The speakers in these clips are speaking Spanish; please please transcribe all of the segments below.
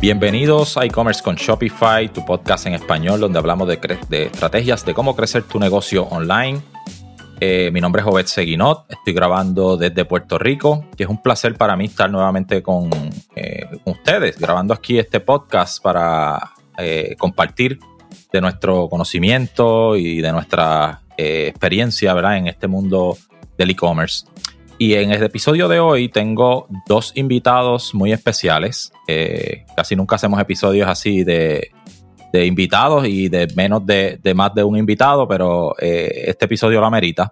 Bienvenidos a e-commerce con Shopify, tu podcast en español donde hablamos de, estrategias de cómo crecer tu negocio online. Eh, mi nombre es Obed Seguinot, estoy grabando desde Puerto Rico, y es un placer para mí estar nuevamente con, eh, ustedes, grabando aquí este podcast para eh, compartir de nuestro conocimiento y de nuestra experiencia ¿verdad? en este mundo del e-commerce. Y en el episodio de hoy tengo dos invitados muy especiales. Eh, casi nunca hacemos episodios así de, invitados y de menos de, más de un invitado, pero eh, este episodio lo amerita.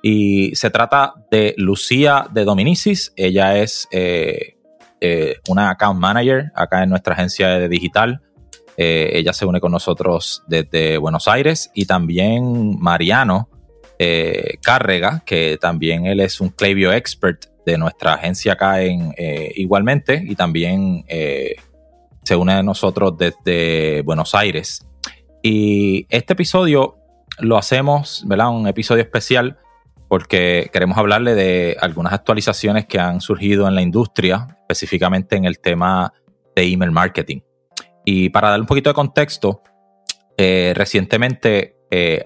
Y se trata de Lucía de Dominicis. Ella es eh, una account manager acá en nuestra agencia de digital. ella se une con nosotros desde Buenos Aires y también Mariano eh, que también él es un Klaviyo expert de nuestra agencia acá en eh, igualmente y también eh, se une a nosotros desde Buenos Aires. Y este episodio lo hacemos, ¿verdad? Un episodio especial porque queremos hablarle de algunas actualizaciones que han surgido en la industria, específicamente en el tema de email marketing. Y para dar un poquito de contexto, recientemente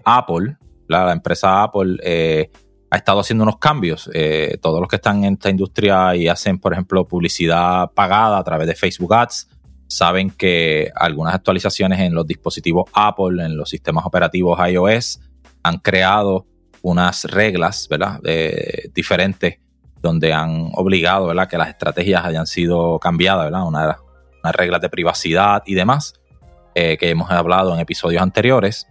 Apple la empresa Apple eh, ha estado haciendo unos cambios. Eh, todos los que están en esta industria y hacen, por ejemplo, publicidad pagada a través de Facebook Ads, saben que algunas actualizaciones en los dispositivos Apple, en los sistemas operativos iOS, han creado unas reglas ¿verdad? diferentes donde han obligado ¿verdad? que las estrategias hayan sido cambiadas, ¿verdad? Una, unas reglas de privacidad y demás, eh, que hemos hablado en episodios anteriores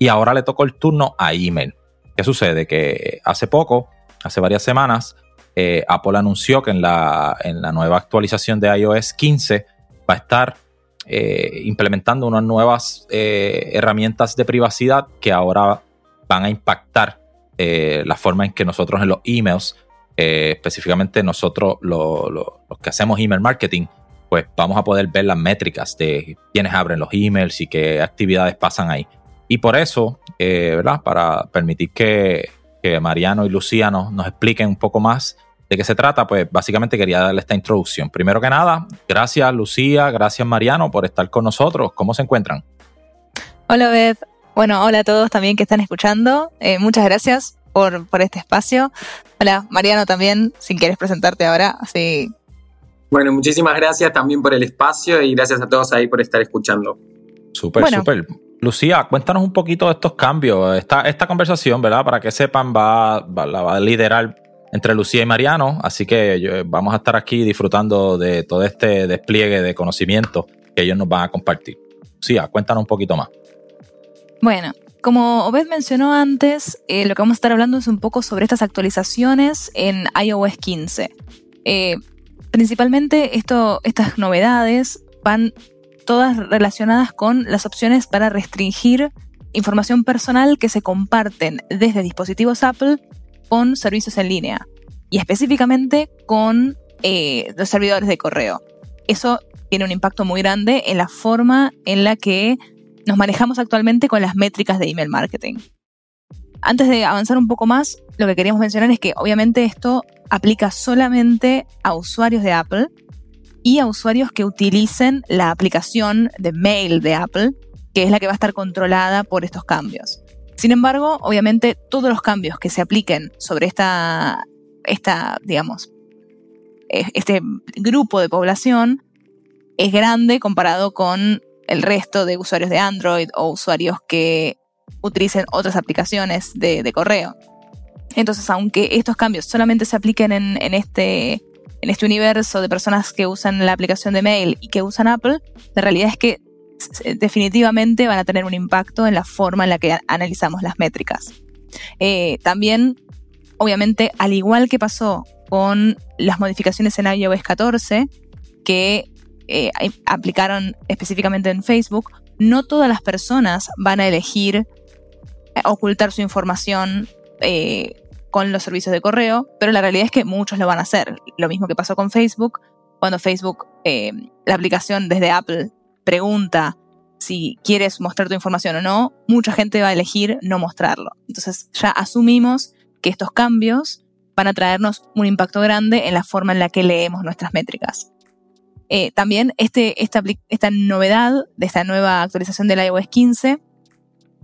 y ahora le tocó el turno a email. ¿Qué sucede? Que hace poco, hace varias semanas, eh, Apple anunció que en la, en la, nueva actualización de iOS 15 va a estar eh, implementando unas nuevas eh, herramientas de privacidad que ahora van a impactar la forma en que nosotros en los emails, específicamente nosotros los que hacemos email marketing, pues vamos a poder ver las métricas de quiénes abren los emails y qué actividades pasan ahí. Y por eso, eh, ¿verdad? Para permitir que, Mariano y Lucía nos, expliquen un poco más de qué se trata, pues básicamente quería darle esta introducción. Primero que nada, gracias Lucía, gracias Mariano por estar con nosotros. ¿Cómo se encuentran? Hola Beth. Bueno, hola a todos también que están escuchando. Eh, muchas gracias por, por este espacio. Hola Mariano también, si quieres presentarte ahora, así. Bueno, muchísimas gracias también por el espacio y gracias a todos ahí por estar escuchando. Súper, súper. Lucía, cuéntanos un poquito de estos cambios. Esta, esta conversación, ¿verdad? Para que sepan, va, la va a liderar entre Lucía y Mariano. Así que vamos a estar aquí disfrutando de todo este despliegue de conocimiento que ellos nos van a compartir. Lucía, cuéntanos un poquito más. Bueno, como Obed mencionó antes, eh, lo que vamos a estar hablando es un poco sobre estas actualizaciones en iOS 15. Eh, principalmente esto, estas novedades van todas relacionadas con las opciones para restringir información personal que se comparten desde dispositivos Apple con servicios en línea y específicamente con eh, los servidores de correo. Eso tiene un impacto muy grande en la forma en la que nos manejamos actualmente con las métricas de email marketing. Antes de avanzar un poco más, lo que queríamos mencionar es que obviamente esto aplica solamente a usuarios de Apple y a usuarios que utilicen la aplicación de mail de Apple, que es la que va a estar controlada por estos cambios. Sin embargo, obviamente todos los cambios que se apliquen sobre esta, esta digamos, este grupo de población es grande comparado con el resto de usuarios de Android o usuarios que utilicen otras aplicaciones de, correo. Entonces, aunque estos cambios solamente se apliquen en este en este universo de personas que usan la aplicación de mail y que usan Apple, la realidad es que definitivamente van a tener un impacto en la forma en la que analizamos las métricas. Eh, también, obviamente, al igual que pasó con las modificaciones en iOS 14, que eh, aplicaron específicamente en Facebook, no todas las personas van a elegir eh, ocultar su información con los servicios de correo, pero la realidad es que muchos lo van a hacer. Lo mismo que pasó con Facebook, cuando Facebook, eh, la aplicación desde Apple, pregunta si quieres mostrar tu información o no, mucha gente va a elegir no mostrarlo. Entonces ya asumimos que estos cambios van a traernos un impacto grande en la forma en la que leemos nuestras métricas. Eh, también este, esta, novedad de esta nueva actualización del iOS 15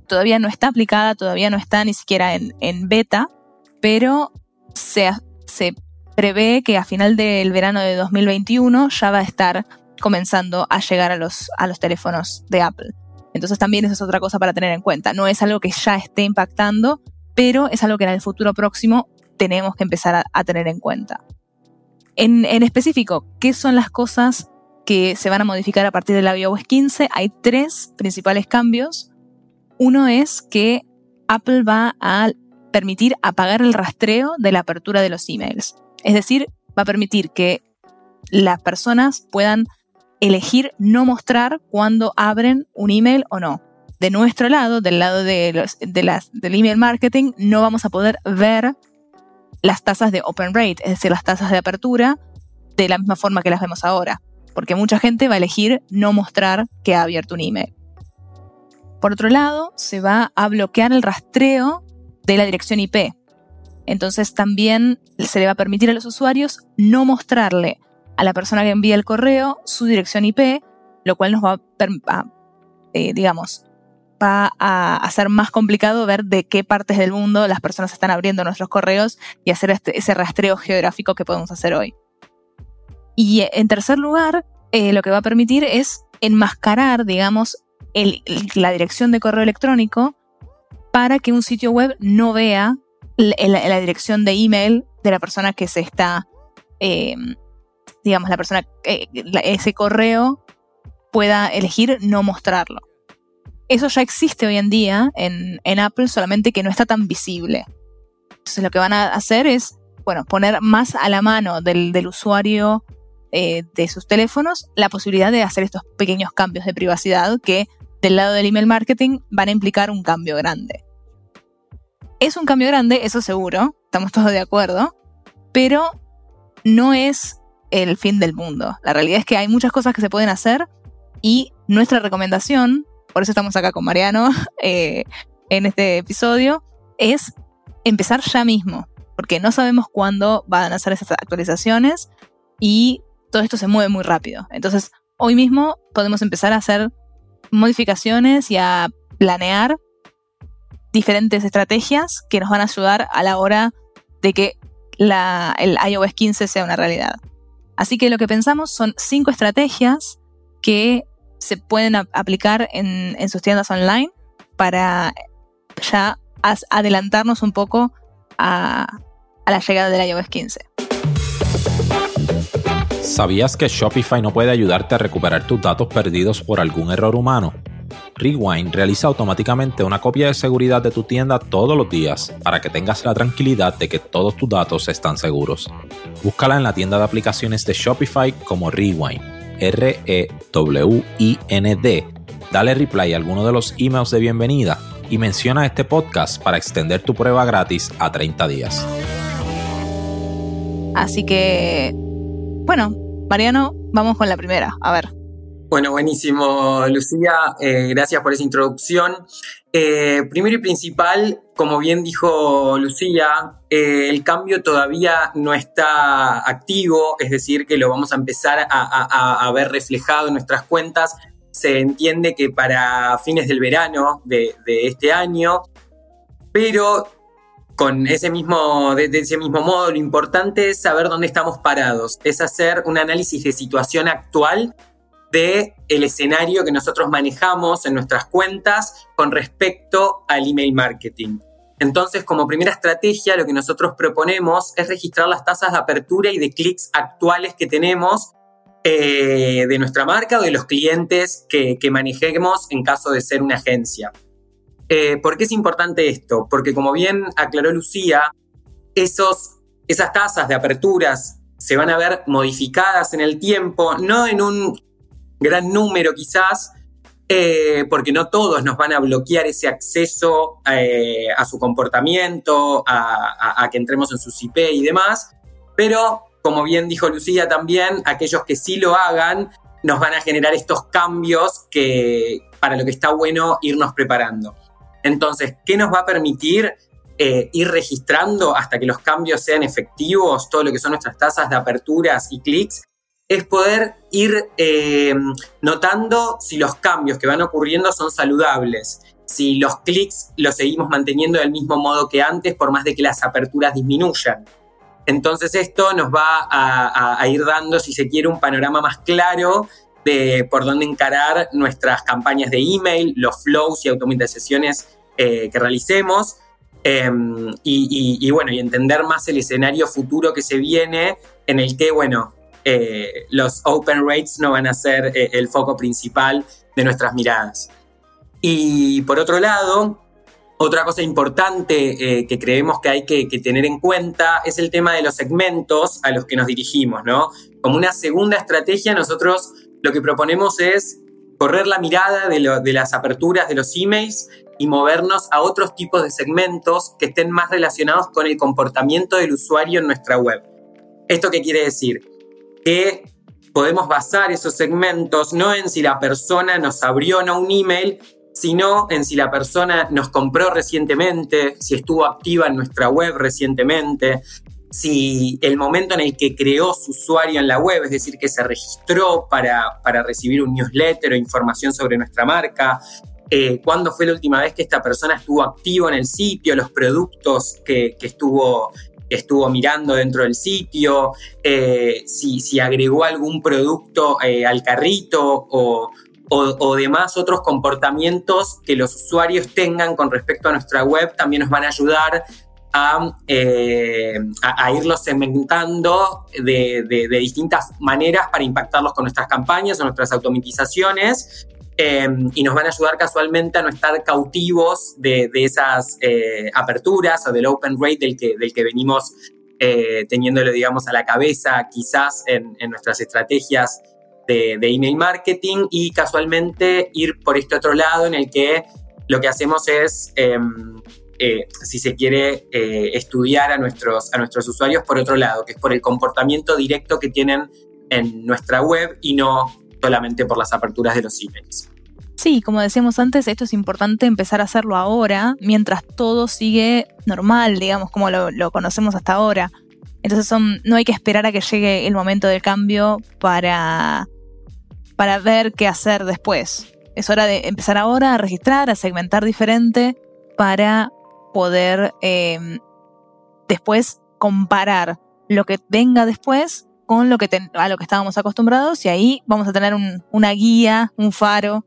todavía no está aplicada, todavía no está ni siquiera en, en beta, pero se, se prevé que a final del verano de 2021 ya va a estar comenzando a llegar a los, a los teléfonos de Apple. Entonces también eso es otra cosa para tener en cuenta. No es algo que ya esté impactando, pero es algo que en el futuro próximo tenemos que empezar a, tener en cuenta. En, en, específico, ¿qué son las cosas que se van a modificar a partir del iOS 15? Hay tres principales cambios. Uno es que Apple va a permitir apagar el rastreo de la apertura de los emails. Es decir, va a permitir que las personas puedan elegir no mostrar cuando abren un email o no. De nuestro lado, del lado de del email marketing, no vamos a poder ver las tasas de open rate, es decir, las tasas de apertura, de la misma forma que las vemos ahora, porque mucha gente va a elegir no mostrar que ha abierto un email. Por otro lado, se va a bloquear el rastreo de la dirección IP. Entonces también se le va a permitir a los usuarios no mostrarle a la persona que envía el correo su dirección IP, lo cual nos va a, eh, digamos, va a hacer más complicado ver de qué partes del mundo las personas están abriendo nuestros correos y hacer este, ese rastreo geográfico que podemos hacer hoy. Y eh, en tercer lugar, eh, lo que va a permitir es enmascarar, digamos, la dirección de correo electrónico para que un sitio web no vea la, dirección de email de la persona que se está digamos, la persona, eh, ese correo pueda elegir no mostrarlo. Eso ya existe hoy en día en, Apple, solamente que no está tan visible. Entonces lo que van a hacer es, bueno, poner más a la mano del, usuario eh, de sus teléfonos la posibilidad de hacer estos pequeños cambios de privacidad que del lado del email marketing van a implicar un cambio grande. Es un cambio grande, eso seguro, estamos todos de acuerdo, pero no es el fin del mundo. La realidad es que hay muchas cosas que se pueden hacer y nuestra recomendación, por eso estamos acá con Mariano eh, en este episodio, es empezar ya mismo, porque no sabemos cuándo van a hacer esas actualizaciones y todo esto se mueve muy rápido. Entonces, hoy mismo podemos empezar a hacer modificaciones y a planear diferentes estrategias que nos van a ayudar a la hora de que el iOS 15 sea una realidad. Así que lo que pensamos son cinco estrategias que se pueden aplicar en, sus tiendas online para ya adelantarnos un poco a, a la llegada del iOS 15. ¿Sabías que Shopify no puede ayudarte a recuperar tus datos perdidos por algún error humano? Rewind realiza automáticamente una copia de seguridad de tu tienda todos los días para que tengas la tranquilidad de que todos tus datos están seguros. Búscala en la tienda de aplicaciones de Shopify como Rewind, R-E-W-I-N-D. Dale reply a alguno de los emails de bienvenida y menciona este podcast para extender tu prueba gratis a 30 días. Así que, bueno, Mariano, vamos con la primera. A ver. Bueno, buenísimo, Lucía. Eh, gracias por esa introducción. Eh, primero y principal, como bien dijo Lucía, eh, el cambio todavía no está activo, es decir, que lo vamos a empezar a, ver reflejado en nuestras cuentas. Se entiende que para fines del verano de, este año, pero con ese mismo, de, ese mismo modo, lo importante es saber dónde estamos parados, es hacer un análisis de situación actual de escenario que nosotros manejamos en nuestras cuentas con respecto al email marketing. Entonces, como primera estrategia, lo que nosotros proponemos es registrar las tasas de apertura y de clics actuales que tenemos eh, de nuestra marca o de los clientes que, manejemos en caso de ser una agencia. Eh, ¿Por qué es importante esto? Porque como bien aclaró Lucía, esos, esas tasas de aperturas se van a ver modificadas en el tiempo, no en un gran número quizás, eh, porque no todos nos van a bloquear ese acceso eh, a su comportamiento, a, que entremos en su IP y demás, pero como bien dijo Lucía también, aquellos que sí lo hagan nos van a generar estos cambios que para lo que está bueno irnos preparando. Entonces, ¿qué nos va a permitir eh, ir registrando hasta que los cambios sean efectivos, todo lo que son nuestras tasas de aperturas y clics? Es poder ir eh, notando si los cambios que van ocurriendo son saludables, si los clics los seguimos manteniendo del mismo modo que antes, por más de que las aperturas disminuyan. Entonces esto nos va a, ir dando, si se quiere, un panorama más claro de por dónde encarar nuestras campañas de email, los flows y automatizaciones eh, que realicemos. Em, y, bueno, y entender más el escenario futuro que se viene en el que, bueno, eh, los open rates no van a ser eh, el foco principal de nuestras miradas. Y por otro lado, otra cosa importante eh, que creemos que hay que, tener en cuenta es el tema de los segmentos a los que nos dirigimos, ¿no? Como una segunda estrategia, nosotros lo que proponemos es correr la mirada de, de las aperturas de los emails y movernos a otros tipos de segmentos que estén más relacionados con el comportamiento del usuario en nuestra web. ¿Esto qué quiere decir? Que podemos basar esos segmentos no en si la persona nos abrió o no un email, sino en si la persona nos compró recientemente, si estuvo activa en nuestra web recientemente, si el momento en el que creó su usuario en la web, es decir, que se registró para, recibir un newsletter o información sobre nuestra marca, eh, cuándo fue la última vez que esta persona estuvo activo en el sitio, los productos que, estuvo, estuvo mirando dentro del sitio, eh, si, si, agregó algún producto eh, al carrito o, o, demás otros comportamientos que los usuarios tengan con respecto a nuestra web también nos van a ayudar a, eh, irlos segmentando de, distintas maneras para impactarlos con nuestras campañas o nuestras automatizaciones. Em, y nos van a ayudar casualmente a no estar cautivos de, esas eh, aperturas o del open rate del que, del que venimos eh, teniéndolo, digamos, a la cabeza quizás en, en nuestras estrategias de, email marketing y casualmente ir por este otro lado en el que lo que hacemos es, em, eh, si se quiere, eh, estudiar a nuestros, a nuestros usuarios por otro lado, que es por el comportamiento directo que tienen en nuestra web y no solamente por las aperturas de los emails. Sí, como decíamos antes, esto es importante empezar a hacerlo ahora, mientras todo sigue normal, digamos, como lo, conocemos hasta ahora. Entonces no hay que esperar a que llegue el momento del cambio para para ver qué hacer después. Es hora de empezar ahora a registrar, a segmentar diferente para poder em, después comparar lo que venga después con lo que a lo que estábamos acostumbrados y ahí vamos a tener una guía, un faro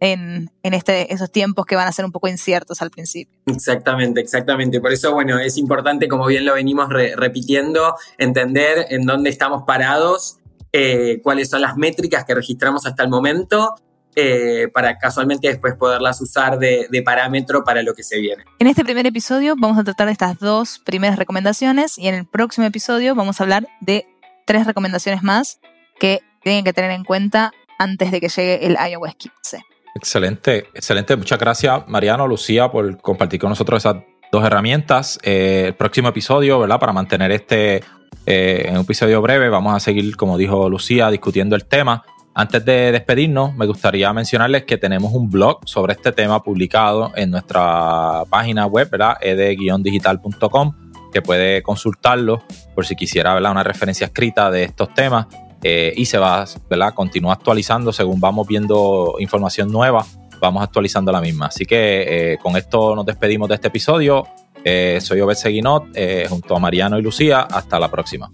en, este, esos tiempos que van a ser un poco inciertos al principio. Exactamente, exactamente. Por eso, bueno, es importante, como bien lo venimos repitiendo, entender en dónde estamos parados eh, cuáles son las métricas que registramos hasta el momento eh, para casualmente después poderlas usar de, parámetro para lo que se viene. En este primer episodio vamos a tratar de estas dos primeras recomendaciones y en el próximo episodio vamos a hablar de tres recomendaciones más que tienen que tener en cuenta antes de que llegue el iOS 15. Excelente, excelente. Muchas gracias Mariano, Lucía, por compartir con nosotros esas dos herramientas. Eh, el próximo episodio, ¿verdad? Para mantener este eh, en un episodio breve vamos a seguir, como dijo Lucía, discutiendo el tema. Antes de despedirnos, me gustaría mencionarles que tenemos un blog sobre este tema publicado en nuestra página web, ¿verdad? ed-digital.com, que puede consultarlo por si quisiera ¿verdad? una referencia escrita de estos temas. Eh, y se va, ¿verdad? Continúa actualizando según vamos viendo información nueva, vamos actualizando la misma. Así que eh, con esto nos despedimos de este episodio. Eh, soy Obed Seguinot, junto a Mariano y Lucía. Hasta la próxima.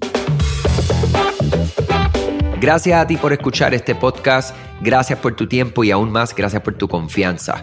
Gracias a ti por escuchar este podcast, gracias por tu tiempo y aún más gracias por tu confianza.